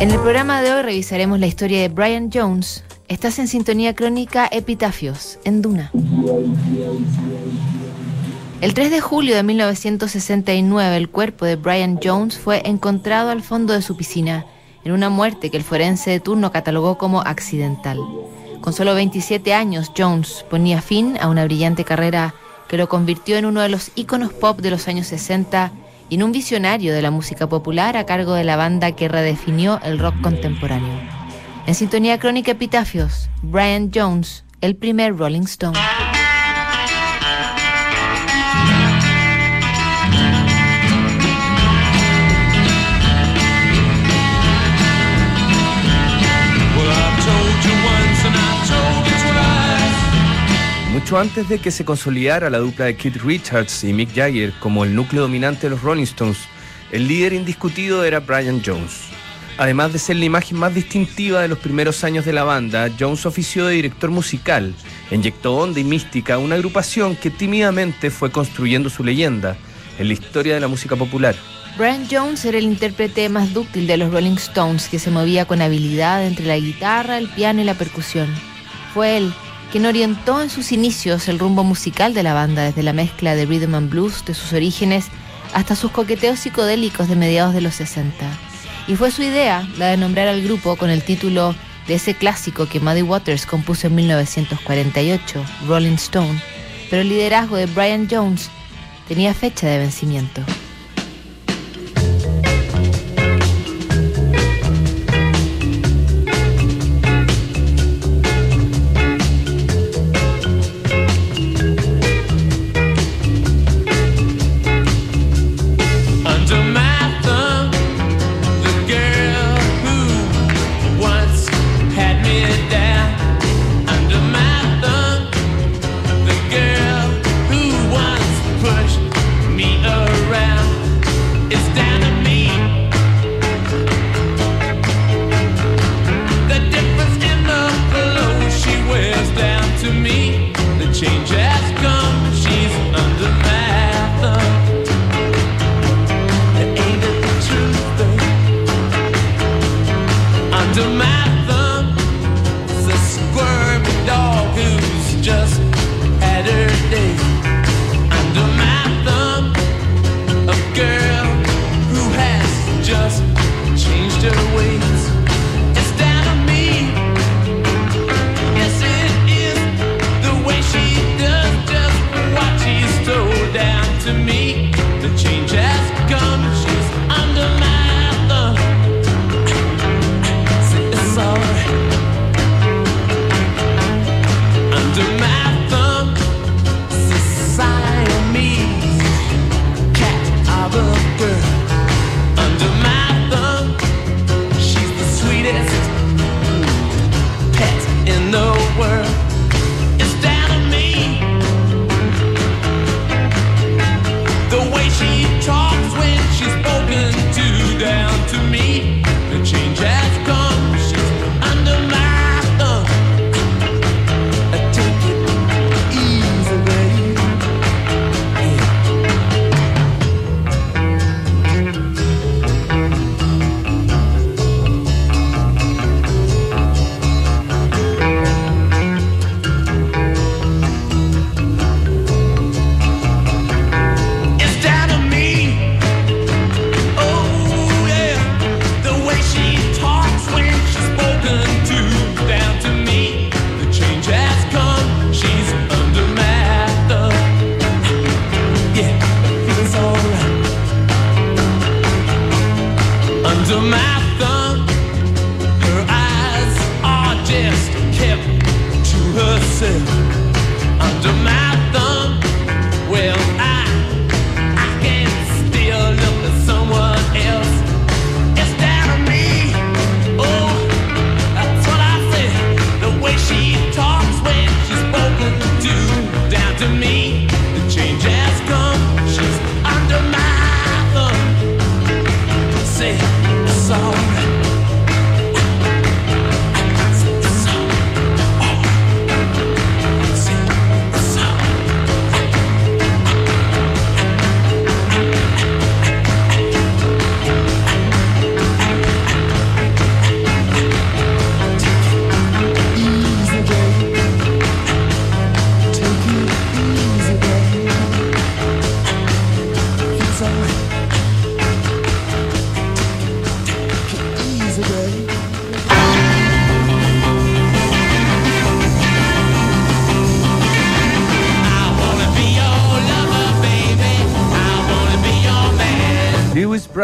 En el programa de hoy revisaremos la historia de Brian Jones. Estás en sintonía crónica Epitafios, en Duna. El 3 de julio de 1969, el cuerpo de Brian Jones fue encontrado al fondo de su piscina, en una muerte que el forense de turno catalogó como accidental. Con solo 27 años, Jones ponía fin a una brillante carrera que lo convirtió en uno de los íconos pop de los años 60 y en un visionario de la música popular a cargo de la banda que redefinió el rock contemporáneo. En sintonía crónica Epitafios, Brian Jones, el primer Rolling Stone. Mucho antes de que se consolidara la dupla de Keith Richards y Mick Jagger como el núcleo dominante de los Rolling Stones, el líder indiscutido era Brian Jones. Además de ser la imagen más distintiva de los primeros años de la banda, Jones ofició de director musical, inyectó onda y mística a una agrupación que tímidamente fue construyendo su leyenda en la historia de la música popular. Brian Jones era el intérprete más dúctil de los Rolling Stones que se movía con habilidad entre la guitarra, el piano y la percusión. Fue él quien orientó en sus inicios el rumbo musical de la banda desde la mezcla de rhythm and blues de sus orígenes hasta sus coqueteos psicodélicos de mediados de los 60. Y fue su idea la de nombrar al grupo con el título de ese clásico que Muddy Waters compuso en 1948, Rolling Stone, pero el liderazgo de Brian Jones tenía fecha de vencimiento. to me. under my thumb. Her eyes are just kept to herself under my thumb.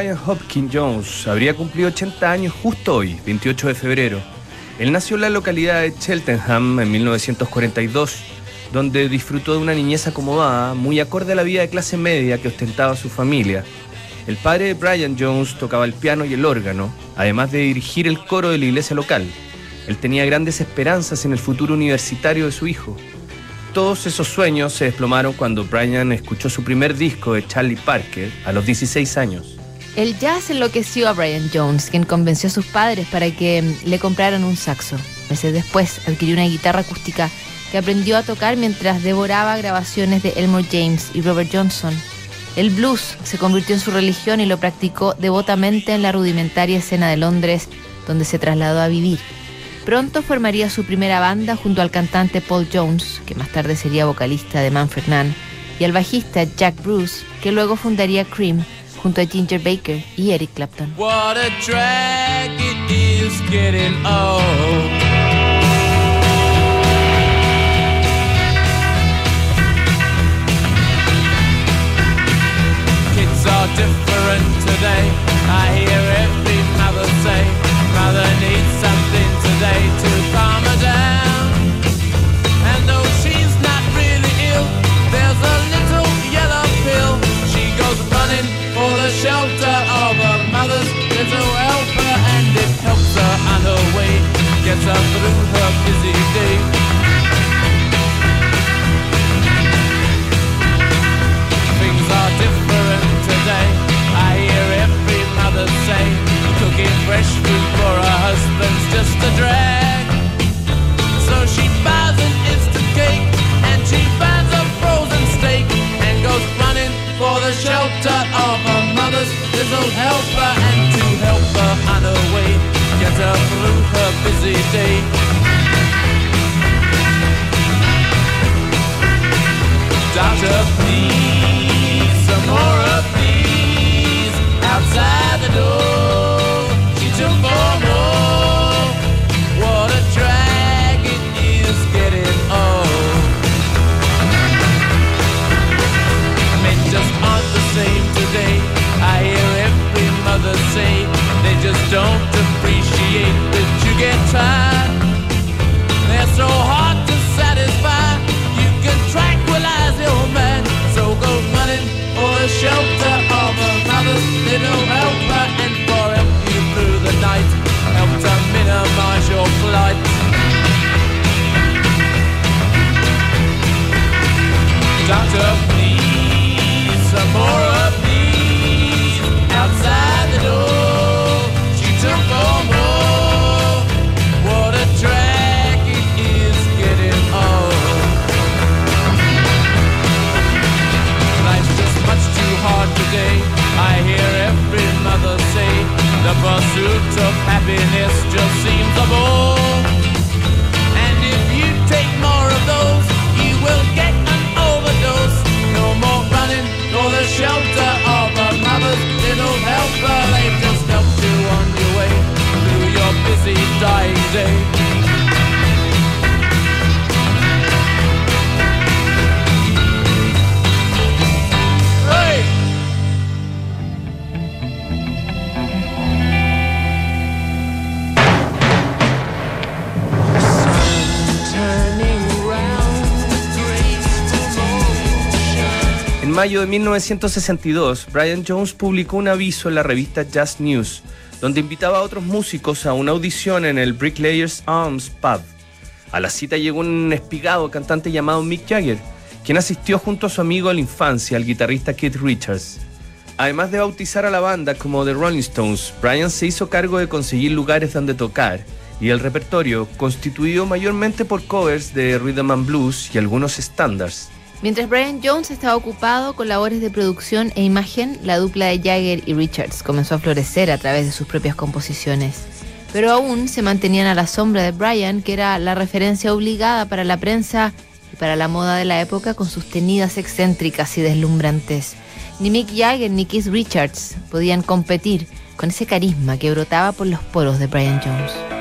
Brian Hopkins Jones habría cumplido 80 años justo hoy, 28 de febrero. Él nació en la localidad de Cheltenham en 1942, donde disfrutó de una niñez acomodada, muy acorde a la vida de clase media que ostentaba su familia. El padre de Brian Jones tocaba el piano y el órgano, además de dirigir el coro de la iglesia local. Él tenía grandes esperanzas en el futuro universitario de su hijo. Todos esos sueños se desplomaron cuando Brian escuchó su primer disco de Charlie Parker a los 16 años. El jazz enloqueció a Brian Jones, quien convenció a sus padres para que le compraran un saxo. Meses después adquirió una guitarra acústica que aprendió a tocar mientras devoraba grabaciones de Elmore James y Robert Johnson. El blues se convirtió en su religión y lo practicó devotamente en la rudimentaria escena de Londres, donde se trasladó a vivir. Pronto formaría su primera banda junto al cantante Paul Jones, que más tarde sería vocalista de Manfred Mann, y al bajista Jack Bruce, que luego fundaría Cream junto a Ginger Baker y Eric Clapton. What a shelter of her mother's little helper and to help her on her way, get her through her busy day. Doctor, please, some more of these outside the door. Today. I hear every mother say they just don't appreciate that you get tired. They're so hard to satisfy. You can tranquilize your man. So go running for the shelter of a mother's little helper mayo de 1962, Brian Jones publicó un aviso en la revista Jazz News, donde invitaba a otros músicos a una audición en el Bricklayers Arms Pub. A la cita llegó un espigado cantante llamado Mick Jagger, quien asistió junto a su amigo de la infancia, el guitarrista Keith Richards. Además de bautizar a la banda como The Rolling Stones, Brian se hizo cargo de conseguir lugares donde tocar, y el repertorio, constituido mayormente por covers de rhythm and blues y algunos estándares. Mientras Brian Jones estaba ocupado con labores de producción e imagen, la dupla de Jagger y Richards comenzó a florecer a través de sus propias composiciones. Pero aún se mantenían a la sombra de Brian, que era la referencia obligada para la prensa y para la moda de la época con sus tenidas excéntricas y deslumbrantes. Ni Mick Jagger ni Keith Richards podían competir con ese carisma que brotaba por los poros de Brian Jones.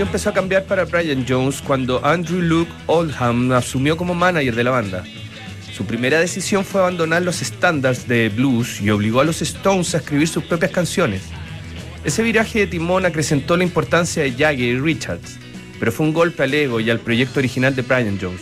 Escenario empezó a cambiar para Brian Jones cuando Andrew Luke Oldham asumió como manager de la banda. Su primera decisión fue abandonar los estándares de blues y obligó a los Stones a escribir sus propias canciones. Ese viraje de timón acrecentó la importancia de Jagger y Richards, pero fue un golpe al ego y al proyecto original de Brian Jones.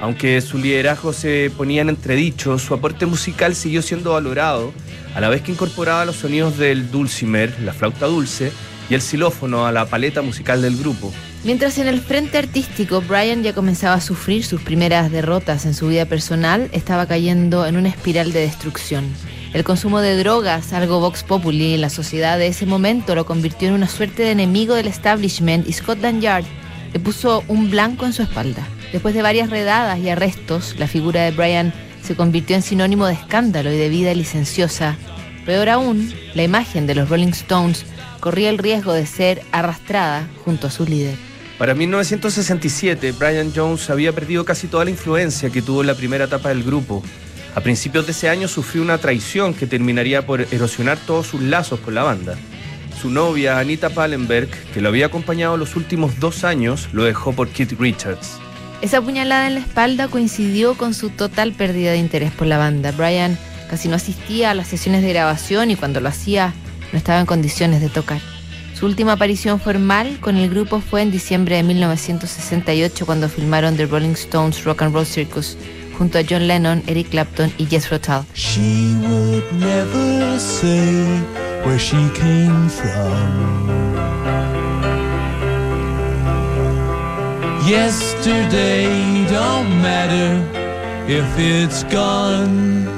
Aunque su liderazgo se ponía en entredicho, su aporte musical siguió siendo valorado, a la vez que incorporaba los sonidos del dulcimer, la flauta dulce, y el xilófono a la paleta musical del grupo. Mientras en el frente artístico Brian ya comenzaba a sufrir sus primeras derrotas en su vida personal, estaba cayendo en una espiral de destrucción. El consumo de drogas, algo vox populi en la sociedad de ese momento, lo convirtió en una suerte de enemigo del establishment y Scotland Yard le puso un blanco en su espalda. Después de varias redadas y arrestos, la figura de Brian se convirtió en sinónimo de escándalo y de vida licenciosa. Peor aún, la imagen de los Rolling Stones corría el riesgo de ser arrastrada junto a su líder. Para 1967, Brian Jones había perdido casi toda la influencia que tuvo en la primera etapa del grupo. A principios de ese año sufrió una traición que terminaría por erosionar todos sus lazos con la banda. Su novia, Anita Pallenberg, que lo había acompañado los últimos dos años, lo dejó por Keith Richards. Esa puñalada en la espalda coincidió con su total pérdida de interés por la banda. Brian casi no asistía a las sesiones de grabación y cuando lo hacía no estaba en condiciones de tocar. Su última aparición formal con el grupo fue en diciembre de 1968 cuando filmaron The Rolling Stones Rock and Roll Circus junto a John Lennon, Eric Clapton y Jethro Tull. She would never say where she came from. Yesterday don't matter if it's gone.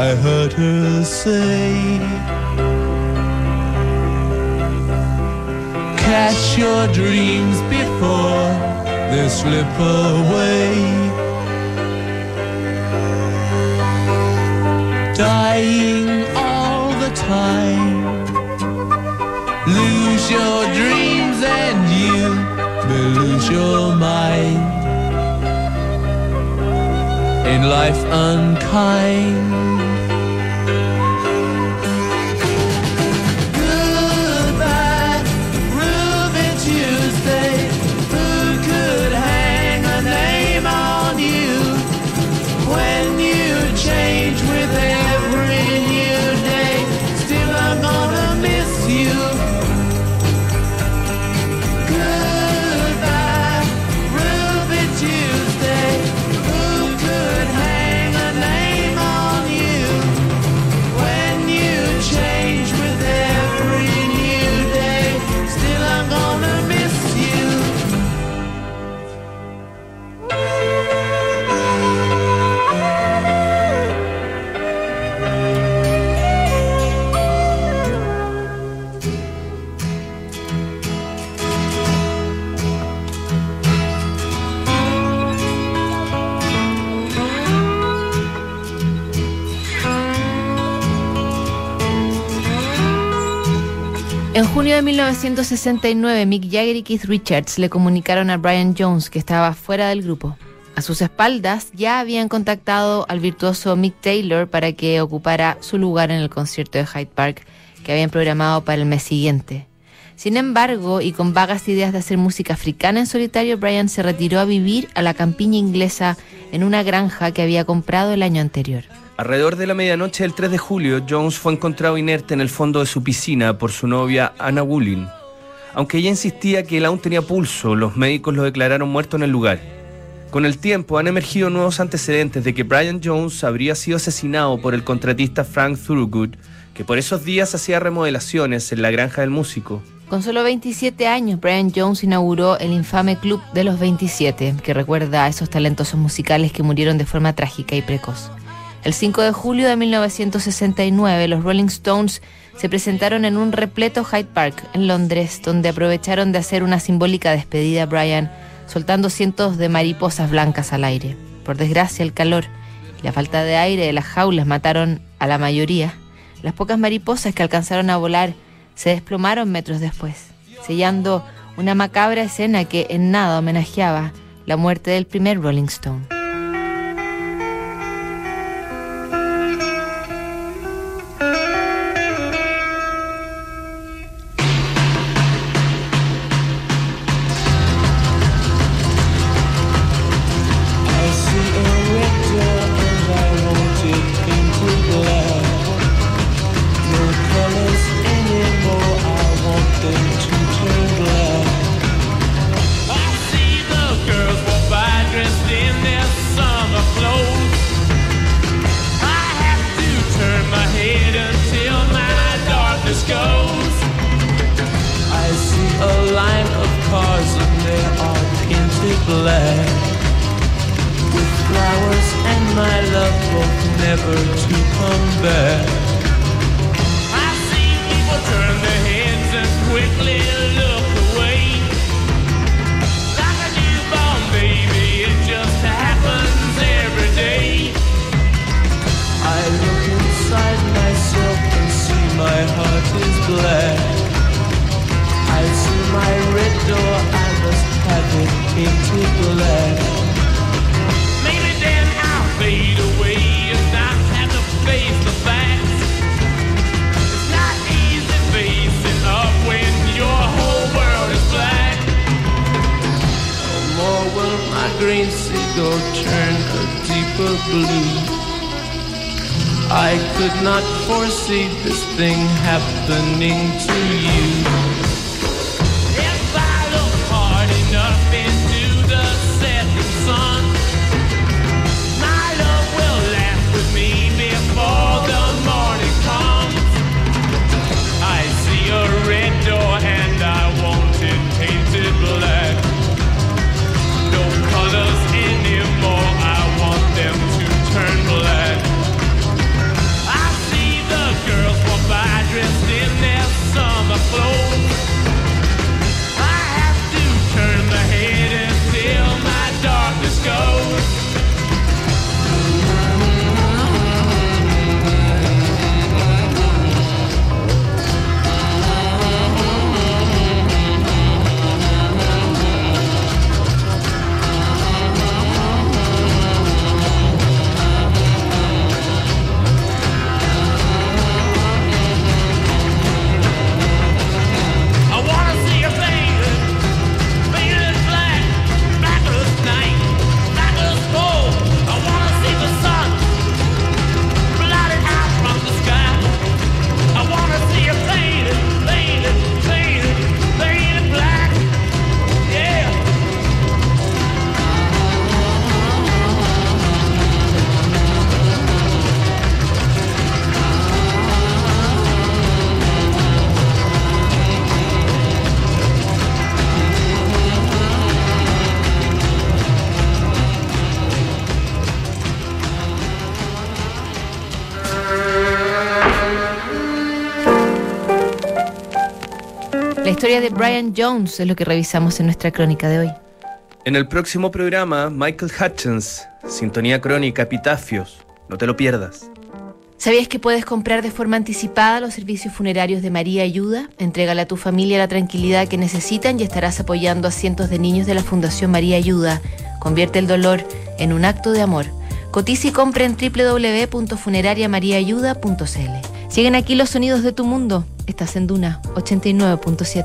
I heard her say. Catch your dreams before they slip away. Dying all the time. Lose your dreams and life unkind. En junio de 1969, Mick Jagger y Keith Richards le comunicaron a Brian Jones que estaba fuera del grupo. A sus espaldas ya habían contactado al virtuoso Mick Taylor para que ocupara su lugar en el concierto de Hyde Park que habían programado para el mes siguiente. Sin embargo, y con vagas ideas de hacer música africana en solitario, Brian se retiró a vivir a la campiña inglesa en una granja que había comprado el año anterior. Alrededor de la medianoche del 3 de julio, Jones fue encontrado inerte en el fondo de su piscina por su novia Anna Woolin. Aunque ella insistía que él aún tenía pulso, los médicos lo declararon muerto en el lugar. Con el tiempo han emergido nuevos antecedentes de que Brian Jones habría sido asesinado por el contratista Frank Thurgood, que por esos días hacía remodelaciones en la granja del músico. Con solo 27 años, Brian Jones inauguró el infame Club de los 27, que recuerda a esos talentosos musicales que murieron de forma trágica y precoz. El 5 de julio de 1969, los Rolling Stones se presentaron en un repleto Hyde Park, en Londres, donde aprovecharon de hacer una simbólica despedida a Brian, soltando cientos de mariposas blancas al aire. Por desgracia, el calor y la falta de aire de las jaulas mataron a la mayoría. Las pocas mariposas que alcanzaron a volar se desplomaron metros después, sellando una macabra escena que en nada homenajeaba la muerte del primer Rolling Stone. With flowers and my love hope never to come back. I see people turn their heads and quickly look away. Like a newborn baby, it just happens every day. I look inside myself and see my heart is black. I see my red door, I must have it Maybe then I'll fade away and have to face the facts. It's not easy facing up when your whole world is black. Will my green turn a deeper blue. I could not foresee this thing happening to you. If I look hard enough de Brian Jones es lo que revisamos en nuestra crónica de hoy. En el próximo programa, Michael Hutchins, Sintonía Crónica, Epitafios. No te lo pierdas. ¿Sabías que puedes comprar de forma anticipada los servicios funerarios de María Ayuda? Entrégale a tu familia la tranquilidad que necesitan y estarás apoyando a cientos de niños de la Fundación María Ayuda. Convierte el dolor en un acto de amor. Cotiza y compra en www.funerariamariaayuda.cl. Siguen aquí los sonidos de tu mundo. Estás en Duna 89.7.